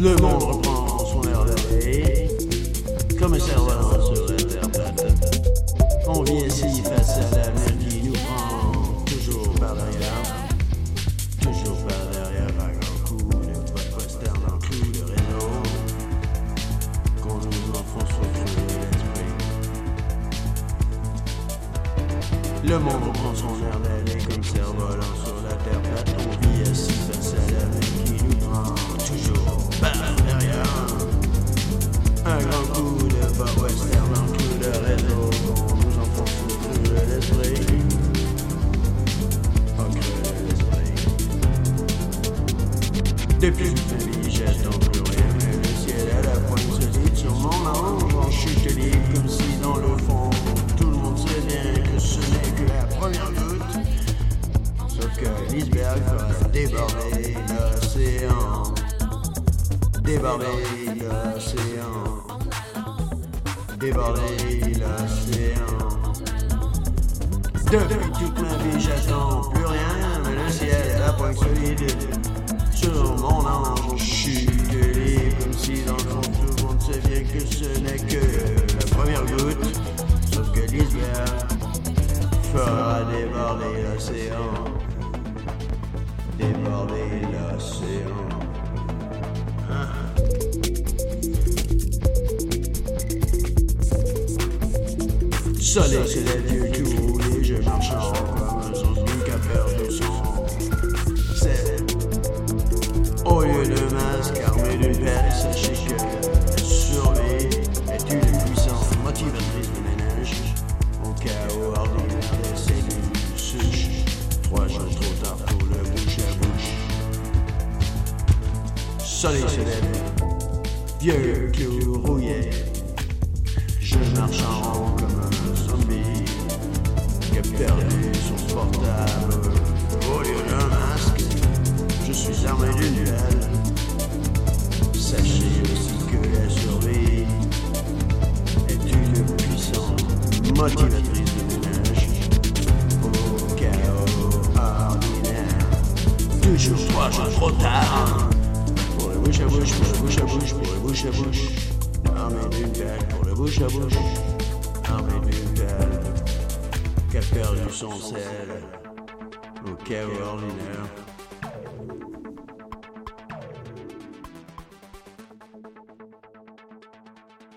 Le monde reprend son air d'aller, comme un serveur sur Internet. On vit ici face à l'avenir qui nous prend toujours par derrière, toujours par derrière, à grand coup de western en clou de réseau, qu'on nous enfonce au creux de l'esprit. Le monde reprend son air d'aller comme cerf-volant Un grand coup de bas western en clou de réseau. On nous enfonce creux de l'esprit. Creux de l'esprit. Depuis ma vie, j'attends plus rien. Mais le ciel à la pointe se dit sur mon ange. En chute libre comme si dans le fond, tout le monde sait bien que ce n'est que la première goutte. Sauf que l'iceberg fera déborder l'océan. Déborder l'océan. Déborder l'océan. Depuis toute ma vie, j'attends plus rien, mais le ciel est la pointe solide. Sur mon ange, chute libre, comme si dans le fond tout le monde bien que ce n'est que Soleil c'est les yeux qui roulent et je marche en comme un zombie qui a perdu son sel. Au lieu de masque armé d'une pelle, sachez que survie est une puissance motivatrice de ménage. Au chaos ordinaire des cellules souches. Trois jours trop tard pour le bouche à bouche. Soleil se lève, vieux clou rouillé. Je marche en rond comme un armé d'une duel. Sachez aussi que la survie est une puissance motivatrice de ménage. Au chaos ordinaire, toujours trois jours trop tard. Pour le bouche à bouche, pour le bouche à bouche, pour le bouche à bouche. Armé d'une pelle pour le bouche à bouche. Armé d'une qui a perdu son sel au chaos ordinaire.